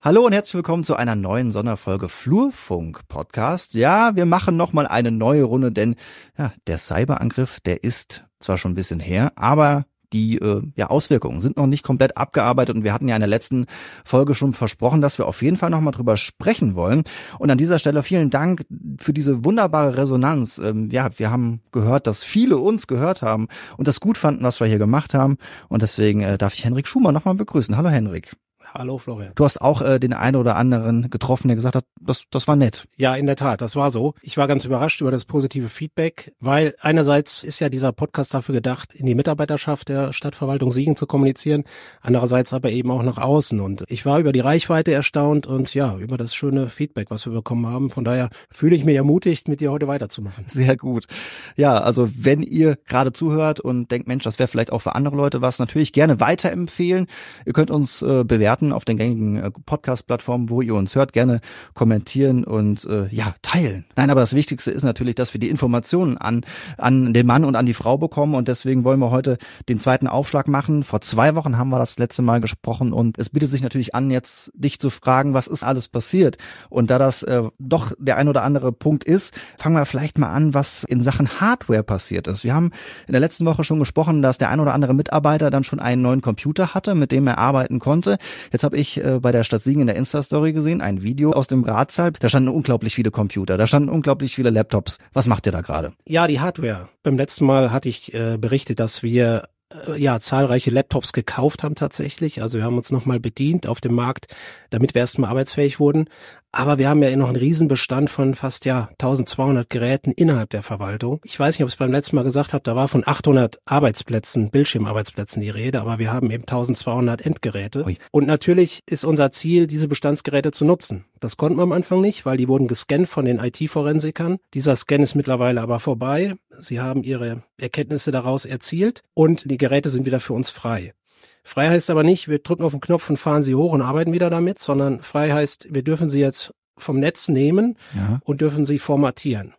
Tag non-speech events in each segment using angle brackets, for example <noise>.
Hallo und herzlich willkommen zu einer neuen Sonderfolge Flurfunk Podcast. Ja, wir machen nochmal eine neue Runde, denn ja, der Cyberangriff, der ist zwar schon ein bisschen her, aber die äh, ja, Auswirkungen sind noch nicht komplett abgearbeitet und wir hatten ja in der letzten Folge schon versprochen, dass wir auf jeden Fall nochmal drüber sprechen wollen. Und an dieser Stelle vielen Dank für diese wunderbare Resonanz. Ähm, ja, wir haben gehört, dass viele uns gehört haben und das gut fanden, was wir hier gemacht haben. Und deswegen äh, darf ich Henrik Schumer nochmal begrüßen. Hallo Henrik. Hallo Florian. Du hast auch äh, den einen oder anderen getroffen, der gesagt hat, das, das war nett. Ja, in der Tat, das war so. Ich war ganz überrascht über das positive Feedback, weil einerseits ist ja dieser Podcast dafür gedacht, in die Mitarbeiterschaft der Stadtverwaltung Siegen zu kommunizieren, andererseits aber eben auch nach außen. Und ich war über die Reichweite erstaunt und ja, über das schöne Feedback, was wir bekommen haben. Von daher fühle ich mich ermutigt, mit dir heute weiterzumachen. Sehr gut. Ja, also wenn ihr gerade zuhört und denkt, Mensch, das wäre vielleicht auch für andere Leute was, natürlich gerne weiterempfehlen. Ihr könnt uns äh, bewerten bewerten auf den gängigen äh, Podcast-Plattformen, wo ihr uns hört, gerne kommentieren und äh, ja, teilen. Nein, aber das Wichtigste ist natürlich, dass wir die Informationen an, an den Mann und an die Frau bekommen und deswegen wollen wir heute den zweiten Aufschlag machen. Vor zwei Wochen haben wir das letzte Mal gesprochen und es bietet sich natürlich an, jetzt dich zu fragen, was ist alles passiert? Und da das äh, doch der ein oder andere Punkt ist, fangen wir vielleicht mal an, was in Sachen Hardware passiert ist. Wir haben in der letzten Woche schon gesprochen, dass der ein oder andere Mitarbeiter dann schon einen neuen Computer hatte, mit dem er arbeiten konnte. Jetzt habe ich äh, bei der Stadt Siegen in der Insta-Story gesehen, ein Video aus dem Ratssaal. Da standen unglaublich viele Computer, da standen unglaublich viele Laptops. Was macht ihr da gerade? Ja, die Hardware. Beim letzten Mal hatte ich äh, berichtet, dass wir äh, ja zahlreiche Laptops gekauft haben tatsächlich. Also wir haben uns nochmal bedient auf dem Markt, damit wir erstmal arbeitsfähig wurden. Aber wir haben ja noch einen Riesenbestand von fast ja 1200 Geräten innerhalb der Verwaltung. Ich weiß nicht, ob ich es beim letzten Mal gesagt habe, da war von 800 Arbeitsplätzen, Bildschirmarbeitsplätzen die Rede, aber wir haben eben 1200 Endgeräte. Ui. Und natürlich ist unser Ziel, diese Bestandsgeräte zu nutzen. Das konnten wir am Anfang nicht, weil die wurden gescannt von den IT-Forensikern. Dieser Scan ist mittlerweile aber vorbei. Sie haben ihre Erkenntnisse daraus erzielt und die Geräte sind wieder für uns frei. Frei heißt aber nicht, wir drücken auf den Knopf und fahren sie hoch und arbeiten wieder damit, sondern frei heißt, wir dürfen sie jetzt vom Netz nehmen ja. und dürfen sie formatieren.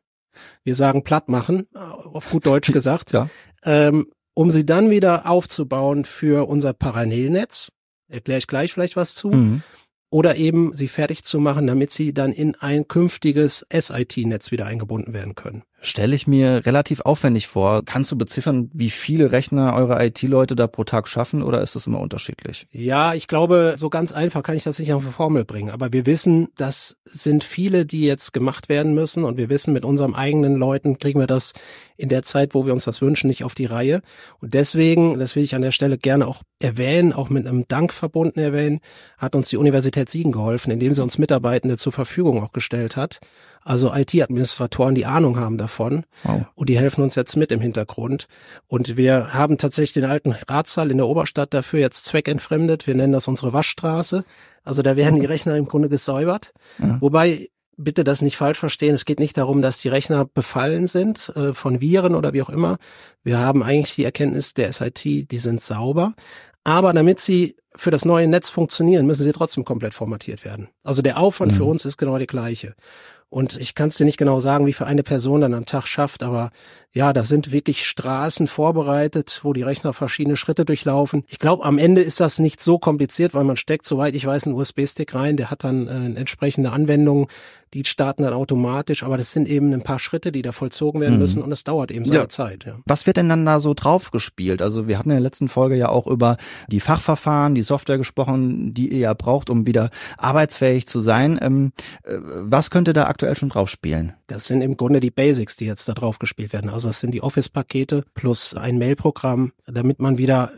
Wir sagen platt machen, auf gut Deutsch <laughs> gesagt, ja. ähm, um sie dann wieder aufzubauen für unser Parallelnetz. Erkläre ich gleich vielleicht was zu. Mhm oder eben sie fertig zu machen, damit sie dann in ein künftiges SIT-Netz wieder eingebunden werden können. Stelle ich mir relativ aufwendig vor. Kannst du beziffern, wie viele Rechner eure IT-Leute da pro Tag schaffen oder ist das immer unterschiedlich? Ja, ich glaube, so ganz einfach kann ich das nicht auf eine Formel bringen. Aber wir wissen, das sind viele, die jetzt gemacht werden müssen und wir wissen, mit unserem eigenen Leuten kriegen wir das in der Zeit, wo wir uns das wünschen, nicht auf die Reihe. Und deswegen, das will ich an der Stelle gerne auch erwähnen, auch mit einem Dank verbunden erwähnen, hat uns die Universität Siegen geholfen, indem sie uns Mitarbeitende zur Verfügung auch gestellt hat also IT-Administratoren, die Ahnung haben davon. Wow. Und die helfen uns jetzt mit im Hintergrund. Und wir haben tatsächlich den alten Ratssaal in der Oberstadt dafür jetzt zweckentfremdet. Wir nennen das unsere Waschstraße. Also da werden die Rechner im Grunde gesäubert. Ja. Wobei bitte das nicht falsch verstehen. Es geht nicht darum, dass die Rechner befallen sind äh, von Viren oder wie auch immer. Wir haben eigentlich die Erkenntnis der SIT, die sind sauber. Aber damit sie für das neue Netz funktionieren, müssen sie trotzdem komplett formatiert werden. Also der Aufwand mhm. für uns ist genau der gleiche. Und ich kann es dir nicht genau sagen, wie für eine Person dann am Tag schafft, aber ja, da sind wirklich Straßen vorbereitet, wo die Rechner verschiedene Schritte durchlaufen. Ich glaube, am Ende ist das nicht so kompliziert, weil man steckt, soweit ich weiß, einen USB-Stick rein, der hat dann äh, entsprechende Anwendungen, die starten dann automatisch, aber das sind eben ein paar Schritte, die da vollzogen werden mhm. müssen und es dauert eben seine ja. Zeit. Ja. Was wird denn dann da so drauf gespielt? Also wir hatten in der letzten Folge ja auch über die Fachverfahren, die Software gesprochen, die ihr ja braucht, um wieder arbeitsfähig zu sein. Ähm, äh, was könnte da aktuell schon drauf spielen? Das sind im Grunde die Basics, die jetzt da drauf gespielt werden. Also das sind die Office-Pakete plus ein Mail-Programm, damit man wieder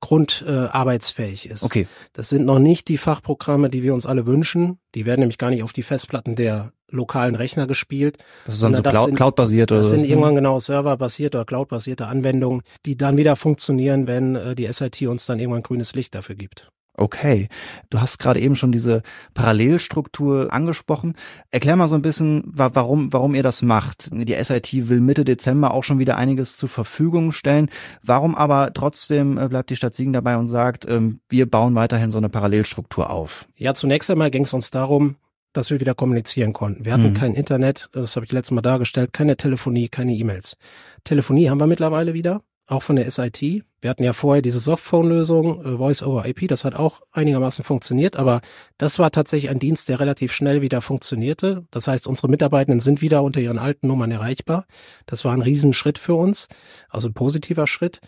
grundarbeitsfähig äh, ist. Okay. Das sind noch nicht die Fachprogramme, die wir uns alle wünschen. Die werden nämlich gar nicht auf die Festplatten der lokalen Rechner gespielt. Das ist dann so Cloud, Cloud-basierte. Das sind irgendwann genau serverbasierte oder Cloud-basierte Anwendungen, die dann wieder funktionieren, wenn äh, die SIT uns dann irgendwann grünes Licht dafür gibt. Okay, du hast gerade eben schon diese Parallelstruktur angesprochen. Erklär mal so ein bisschen, warum, warum ihr das macht. Die SIT will Mitte Dezember auch schon wieder einiges zur Verfügung stellen. Warum aber trotzdem äh, bleibt die Stadt Siegen dabei und sagt, ähm, wir bauen weiterhin so eine Parallelstruktur auf? Ja, zunächst einmal ging es uns darum, dass wir wieder kommunizieren konnten. Wir hatten mhm. kein Internet, das habe ich letztes Mal dargestellt, keine Telefonie, keine E-Mails. Telefonie haben wir mittlerweile wieder, auch von der SIT. Wir hatten ja vorher diese Softphone-Lösung, äh, Voice over IP, das hat auch einigermaßen funktioniert, aber das war tatsächlich ein Dienst, der relativ schnell wieder funktionierte. Das heißt, unsere Mitarbeitenden sind wieder unter ihren alten Nummern erreichbar. Das war ein Riesenschritt für uns, also ein positiver Schritt.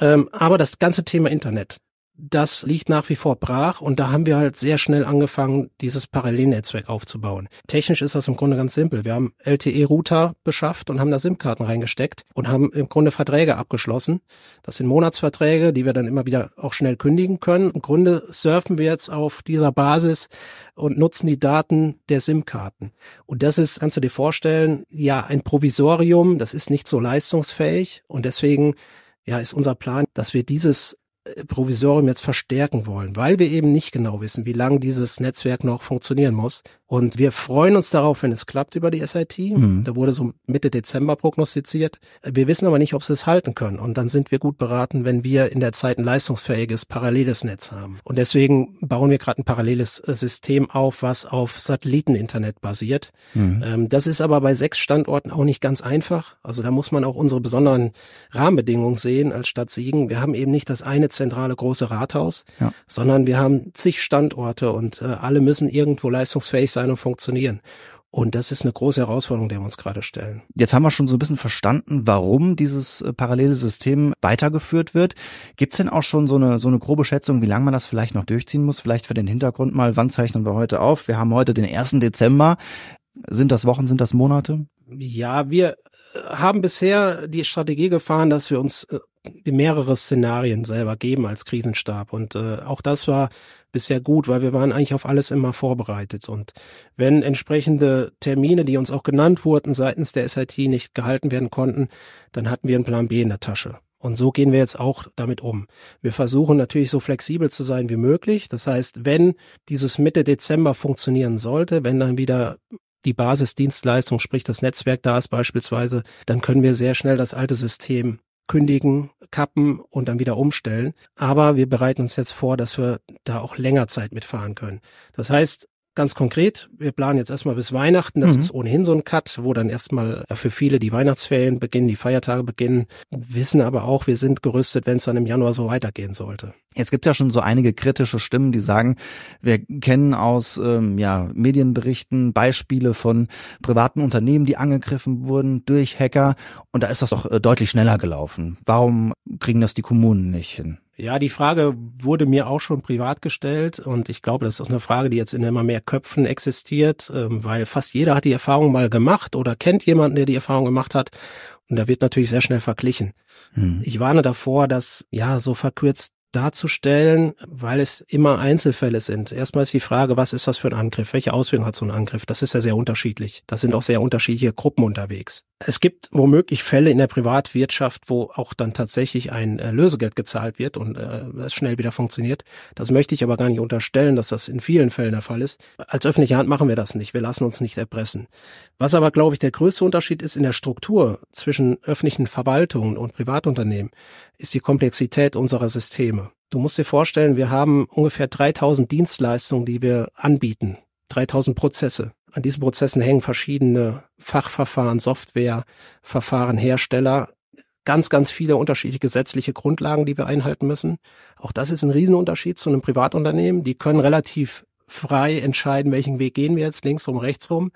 Ähm, aber das ganze Thema Internet, das liegt nach wie vor brach und da haben wir halt sehr schnell angefangen, dieses Parallelnetzwerk aufzubauen. Technisch ist das im Grunde ganz simpel. Wir haben LTE-Router beschafft und haben da SIM-Karten reingesteckt und haben im Grunde Verträge abgeschlossen. Das sind Monatsverträge, die wir dann immer wieder auch schnell kündigen können. Im Grunde surfen wir jetzt auf dieser Basis und nutzen die Daten der SIM-Karten. Und das ist, kannst du dir vorstellen, ja, ein Provisorium, das ist nicht so leistungsfähig und deswegen ja, ist unser Plan, dass wir dieses Provisorium jetzt verstärken wollen, weil wir eben nicht genau wissen, wie lange dieses Netzwerk noch funktionieren muss. Und wir freuen uns darauf, wenn es klappt über die SIT. Mhm. Da wurde so Mitte Dezember prognostiziert. Wir wissen aber nicht, ob sie es halten können. Und dann sind wir gut beraten, wenn wir in der Zeit ein leistungsfähiges paralleles Netz haben. Und deswegen bauen wir gerade ein paralleles äh, System auf, was auf Satelliteninternet basiert. Mhm. Ähm, das ist aber bei sechs Standorten auch nicht ganz einfach. Also da muss man auch unsere besonderen Rahmenbedingungen sehen als Stadt Siegen. Wir haben eben nicht das eine zentrale große Rathaus, ja. sondern wir haben zig Standorte und äh, alle müssen irgendwo leistungsfähig sein und funktionieren. Und das ist eine große Herausforderung, der wir uns gerade stellen. Jetzt haben wir schon so ein bisschen verstanden, warum dieses äh, parallele System weitergeführt wird. Gibt es denn auch schon so eine, so eine grobe Schätzung, wie lange man das vielleicht noch durchziehen muss? Vielleicht für den Hintergrund mal, wann zeichnen wir heute auf? Wir haben heute den 1. Dezember. Sind das Wochen, sind das Monate? Ja, wir äh, haben bisher die Strategie gefahren, dass wir uns äh, mehrere Szenarien selber geben als Krisenstab. Und äh, auch das war bisher gut, weil wir waren eigentlich auf alles immer vorbereitet. Und wenn entsprechende Termine, die uns auch genannt wurden, seitens der SIT nicht gehalten werden konnten, dann hatten wir einen Plan B in der Tasche. Und so gehen wir jetzt auch damit um. Wir versuchen natürlich so flexibel zu sein wie möglich. Das heißt, wenn dieses Mitte Dezember funktionieren sollte, wenn dann wieder die Basisdienstleistung, sprich das Netzwerk da ist beispielsweise, dann können wir sehr schnell das alte System kündigen, kappen und dann wieder umstellen. Aber wir bereiten uns jetzt vor, dass wir da auch länger Zeit mitfahren können. Das heißt, Ganz konkret, wir planen jetzt erstmal bis Weihnachten. Das mhm. ist ohnehin so ein Cut, wo dann erstmal für viele die Weihnachtsferien beginnen, die Feiertage beginnen. Wissen aber auch, wir sind gerüstet, wenn es dann im Januar so weitergehen sollte. Jetzt gibt es ja schon so einige kritische Stimmen, die sagen, wir kennen aus ähm, ja, Medienberichten Beispiele von privaten Unternehmen, die angegriffen wurden durch Hacker. Und da ist das doch äh, deutlich schneller gelaufen. Warum kriegen das die Kommunen nicht hin? Ja, die Frage wurde mir auch schon privat gestellt und ich glaube, das ist eine Frage, die jetzt in immer mehr Köpfen existiert, ähm, weil fast jeder hat die Erfahrung mal gemacht oder kennt jemanden, der die Erfahrung gemacht hat und da wird natürlich sehr schnell verglichen. Hm. Ich warne davor, dass ja so verkürzt darzustellen, weil es immer Einzelfälle sind. Erstmal ist die Frage, was ist das für ein Angriff? Welche Auswirkungen hat so ein Angriff? Das ist ja sehr unterschiedlich. Da sind auch sehr unterschiedliche Gruppen unterwegs. Es gibt womöglich Fälle in der Privatwirtschaft, wo auch dann tatsächlich ein äh, Lösegeld gezahlt wird und äh, es schnell wieder funktioniert. Das möchte ich aber gar nicht unterstellen, dass das in vielen Fällen der Fall ist. Als öffentliche Hand machen wir das nicht. Wir lassen uns nicht erpressen. Was aber, glaube ich, der größte Unterschied ist in der Struktur zwischen öffentlichen Verwaltungen und Privatunternehmen, ist die Komplexität unserer Systeme. Du musst dir vorstellen, wir haben ungefähr 3000 Dienstleistungen, die wir anbieten. 3000 Prozesse. An diesen Prozessen hängen verschiedene Fachverfahren, Software, Verfahren, Hersteller, ganz, ganz viele unterschiedliche gesetzliche Grundlagen, die wir einhalten müssen. Auch das ist ein Riesenunterschied zu einem Privatunternehmen. Die können relativ frei entscheiden, welchen Weg gehen wir jetzt, links rum, rechts rum.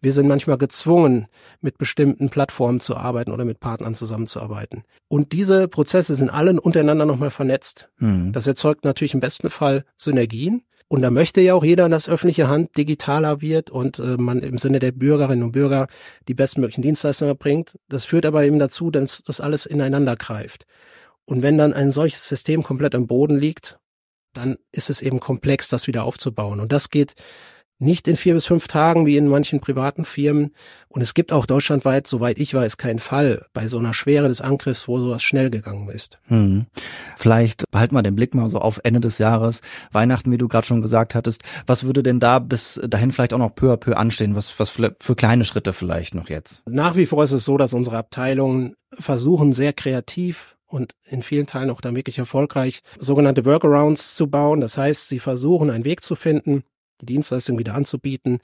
Wir sind manchmal gezwungen, mit bestimmten Plattformen zu arbeiten oder mit Partnern zusammenzuarbeiten. Und diese Prozesse sind alle untereinander nochmal vernetzt. Mhm. Das erzeugt natürlich im besten Fall Synergien. Und da möchte ja auch jeder, dass öffentliche Hand digitaler wird und äh, man im Sinne der Bürgerinnen und Bürger die bestmöglichen Dienstleistungen erbringt. Das führt aber eben dazu, dass das alles ineinander greift. Und wenn dann ein solches System komplett am Boden liegt, dann ist es eben komplex, das wieder aufzubauen. Und das geht nicht in vier bis fünf Tagen wie in manchen privaten Firmen. Und es gibt auch deutschlandweit, soweit ich weiß, keinen Fall bei so einer Schwere des Angriffs, wo sowas schnell gegangen ist. Hm. Vielleicht behalten wir den Blick mal so auf Ende des Jahres, Weihnachten, wie du gerade schon gesagt hattest. Was würde denn da bis dahin vielleicht auch noch peu à peu anstehen? Was, was für, für kleine Schritte vielleicht noch jetzt? Nach wie vor ist es so, dass unsere Abteilungen versuchen, sehr kreativ und in vielen Teilen auch dann wirklich erfolgreich sogenannte Workarounds zu bauen. Das heißt, sie versuchen einen Weg zu finden, die Dienstleistung wieder anzubieten,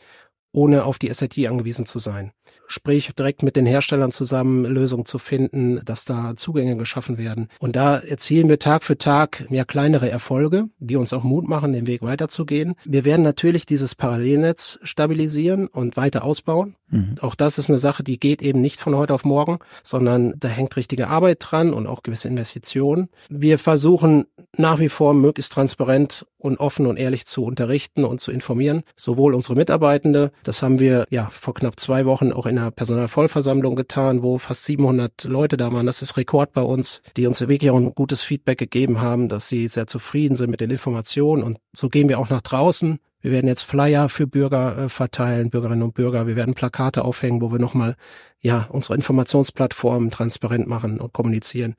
ohne auf die SIT angewiesen zu sein. Sprich, direkt mit den Herstellern zusammen Lösungen zu finden, dass da Zugänge geschaffen werden. Und da erzielen wir Tag für Tag mehr kleinere Erfolge, die uns auch Mut machen, den Weg weiterzugehen. Wir werden natürlich dieses Parallelnetz stabilisieren und weiter ausbauen. Mhm. Auch das ist eine Sache, die geht eben nicht von heute auf morgen, sondern da hängt richtige Arbeit dran und auch gewisse Investitionen. Wir versuchen nach wie vor möglichst transparent und offen und ehrlich zu unterrichten und zu informieren, sowohl unsere Mitarbeitende, das haben wir ja vor knapp zwei Wochen auch in einer Personalvollversammlung getan, wo fast 700 Leute da waren, das ist Rekord bei uns, die uns wirklich auch ein gutes Feedback gegeben haben, dass sie sehr zufrieden sind mit den Informationen und so gehen wir auch nach draußen wir werden jetzt Flyer für Bürger äh, verteilen, Bürgerinnen und Bürger. Wir werden Plakate aufhängen, wo wir nochmal, ja, unsere Informationsplattformen transparent machen und kommunizieren.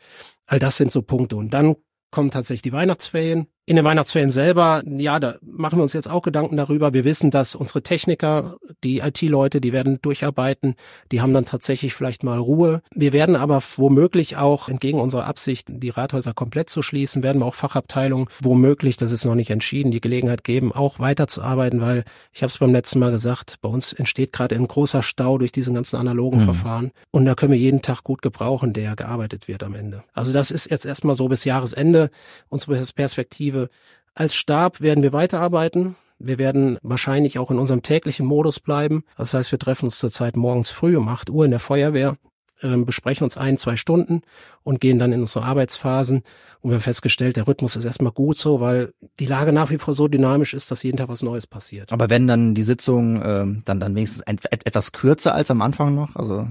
All das sind so Punkte. Und dann kommen tatsächlich die Weihnachtsferien. In den Weihnachtsferien selber, ja, da machen wir uns jetzt auch Gedanken darüber. Wir wissen, dass unsere Techniker, die IT-Leute, die werden durcharbeiten. Die haben dann tatsächlich vielleicht mal Ruhe. Wir werden aber womöglich auch, entgegen unserer Absicht, die Rathäuser komplett zu schließen, werden wir auch Fachabteilungen womöglich, das ist noch nicht entschieden, die Gelegenheit geben, auch weiterzuarbeiten, weil ich habe es beim letzten Mal gesagt, bei uns entsteht gerade ein großer Stau durch diesen ganzen analogen mhm. Verfahren. Und da können wir jeden Tag gut gebrauchen, der gearbeitet wird am Ende. Also das ist jetzt erstmal so bis Jahresende unsere Perspektive Perspektive. Als Stab werden wir weiterarbeiten. Wir werden wahrscheinlich auch in unserem täglichen Modus bleiben. Das heißt, wir treffen uns zurzeit morgens früh um 8 Uhr in der Feuerwehr, äh, besprechen uns ein, zwei Stunden und gehen dann in unsere Arbeitsphasen. Und wir haben festgestellt, der Rhythmus ist erstmal gut so, weil die Lage nach wie vor so dynamisch ist, dass jeden Tag was Neues passiert. Aber wenn dann die Sitzung äh, dann dann wenigstens etwas kürzer als am Anfang noch, also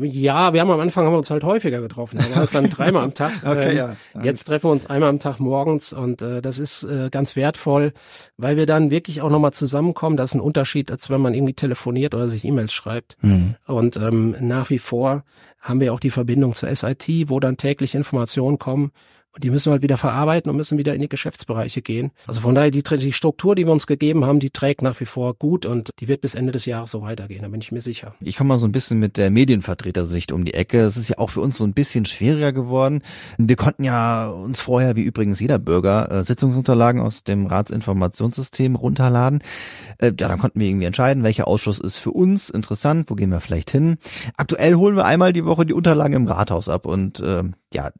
ja, wir haben am Anfang haben wir uns halt häufiger getroffen. Da war es dann dreimal am Tag. <laughs> okay, ähm, ja. Jetzt treffen wir uns einmal am Tag morgens und äh, das ist äh, ganz wertvoll, weil wir dann wirklich auch nochmal zusammenkommen. Das ist ein Unterschied, als wenn man irgendwie telefoniert oder sich E-Mails schreibt. Mhm. Und ähm, nach wie vor haben wir auch die Verbindung zur SIT, wo dann täglich Informationen kommen und die müssen wir halt wieder verarbeiten und müssen wieder in die Geschäftsbereiche gehen. Also von daher, die, die Struktur, die wir uns gegeben haben, die trägt nach wie vor gut und die wird bis Ende des Jahres so weitergehen, da bin ich mir sicher. Ich komme mal so ein bisschen mit der Medienvertretersicht um die Ecke. Es ist ja auch für uns so ein bisschen schwieriger geworden. Wir konnten ja uns vorher, wie übrigens jeder Bürger, äh, Sitzungsunterlagen aus dem Ratsinformationssystem runterladen. Äh, ja, dann konnten wir irgendwie entscheiden, welcher Ausschuss ist für uns interessant, wo gehen wir vielleicht hin. Aktuell holen wir einmal die Woche die Unterlagen im Rathaus ab und äh, ja,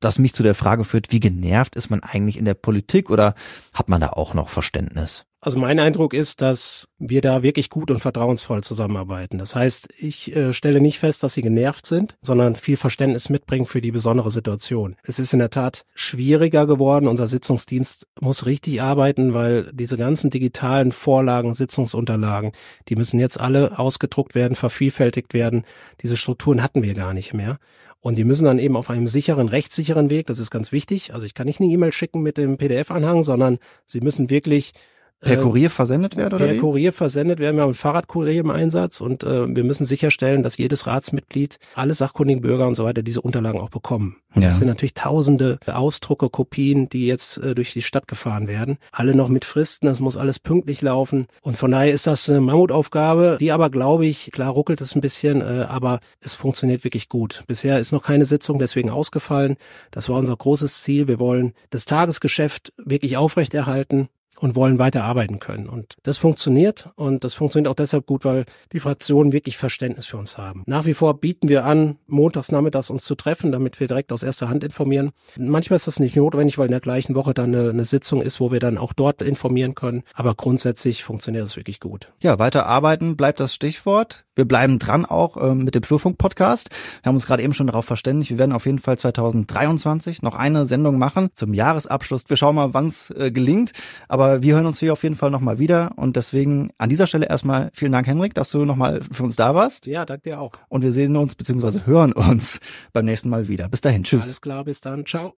das mich zu der Frage führt, wie genervt ist man eigentlich in der Politik oder hat man da auch noch Verständnis? Also mein Eindruck ist, dass wir da wirklich gut und vertrauensvoll zusammenarbeiten. Das heißt, ich äh, stelle nicht fest, dass sie genervt sind, sondern viel Verständnis mitbringen für die besondere Situation. Es ist in der Tat schwieriger geworden. Unser Sitzungsdienst muss richtig arbeiten, weil diese ganzen digitalen Vorlagen, Sitzungsunterlagen, die müssen jetzt alle ausgedruckt werden, vervielfältigt werden. Diese Strukturen hatten wir gar nicht mehr. Und die müssen dann eben auf einem sicheren, rechtssicheren Weg, das ist ganz wichtig. Also ich kann nicht eine E-Mail schicken mit dem PDF-Anhang, sondern sie müssen wirklich Per äh, Kurier versendet werden oder Per wie? Kurier versendet werden. Wir haben einen Fahrradkurier im Einsatz und äh, wir müssen sicherstellen, dass jedes Ratsmitglied, alle sachkundigen Bürger und so weiter diese Unterlagen auch bekommen. Ja. Das sind natürlich tausende Ausdrucke, Kopien, die jetzt äh, durch die Stadt gefahren werden. Alle noch mit Fristen, das muss alles pünktlich laufen. Und von daher ist das eine Mammutaufgabe, die aber, glaube ich, klar ruckelt es ein bisschen, äh, aber es funktioniert wirklich gut. Bisher ist noch keine Sitzung deswegen ausgefallen. Das war unser großes Ziel. Wir wollen das Tagesgeschäft wirklich aufrechterhalten und wollen weiter arbeiten können. Und das funktioniert und das funktioniert auch deshalb gut, weil die Fraktionen wirklich Verständnis für uns haben. Nach wie vor bieten wir an, montags nachmittags uns zu treffen, damit wir direkt aus erster Hand informieren. Manchmal ist das nicht notwendig, weil in der gleichen Woche dann eine, eine Sitzung ist, wo wir dann auch dort informieren können. Aber grundsätzlich funktioniert das wirklich gut. Ja, weiter arbeiten bleibt das Stichwort. Wir bleiben dran auch ähm, mit dem Flurfunk-Podcast. Wir haben uns gerade eben schon darauf verständigt. Wir werden auf jeden Fall 2023 noch eine Sendung machen zum Jahresabschluss. Wir schauen mal, wann es äh, gelingt. Aber wir hören uns hier auf jeden Fall nochmal wieder. Und deswegen an dieser Stelle erstmal vielen Dank, Henrik, dass du nochmal für uns da warst. Ja, danke dir auch. Und wir sehen uns bzw. hören uns beim nächsten Mal wieder. Bis dahin. Tschüss. Alles klar, bis dann. Ciao.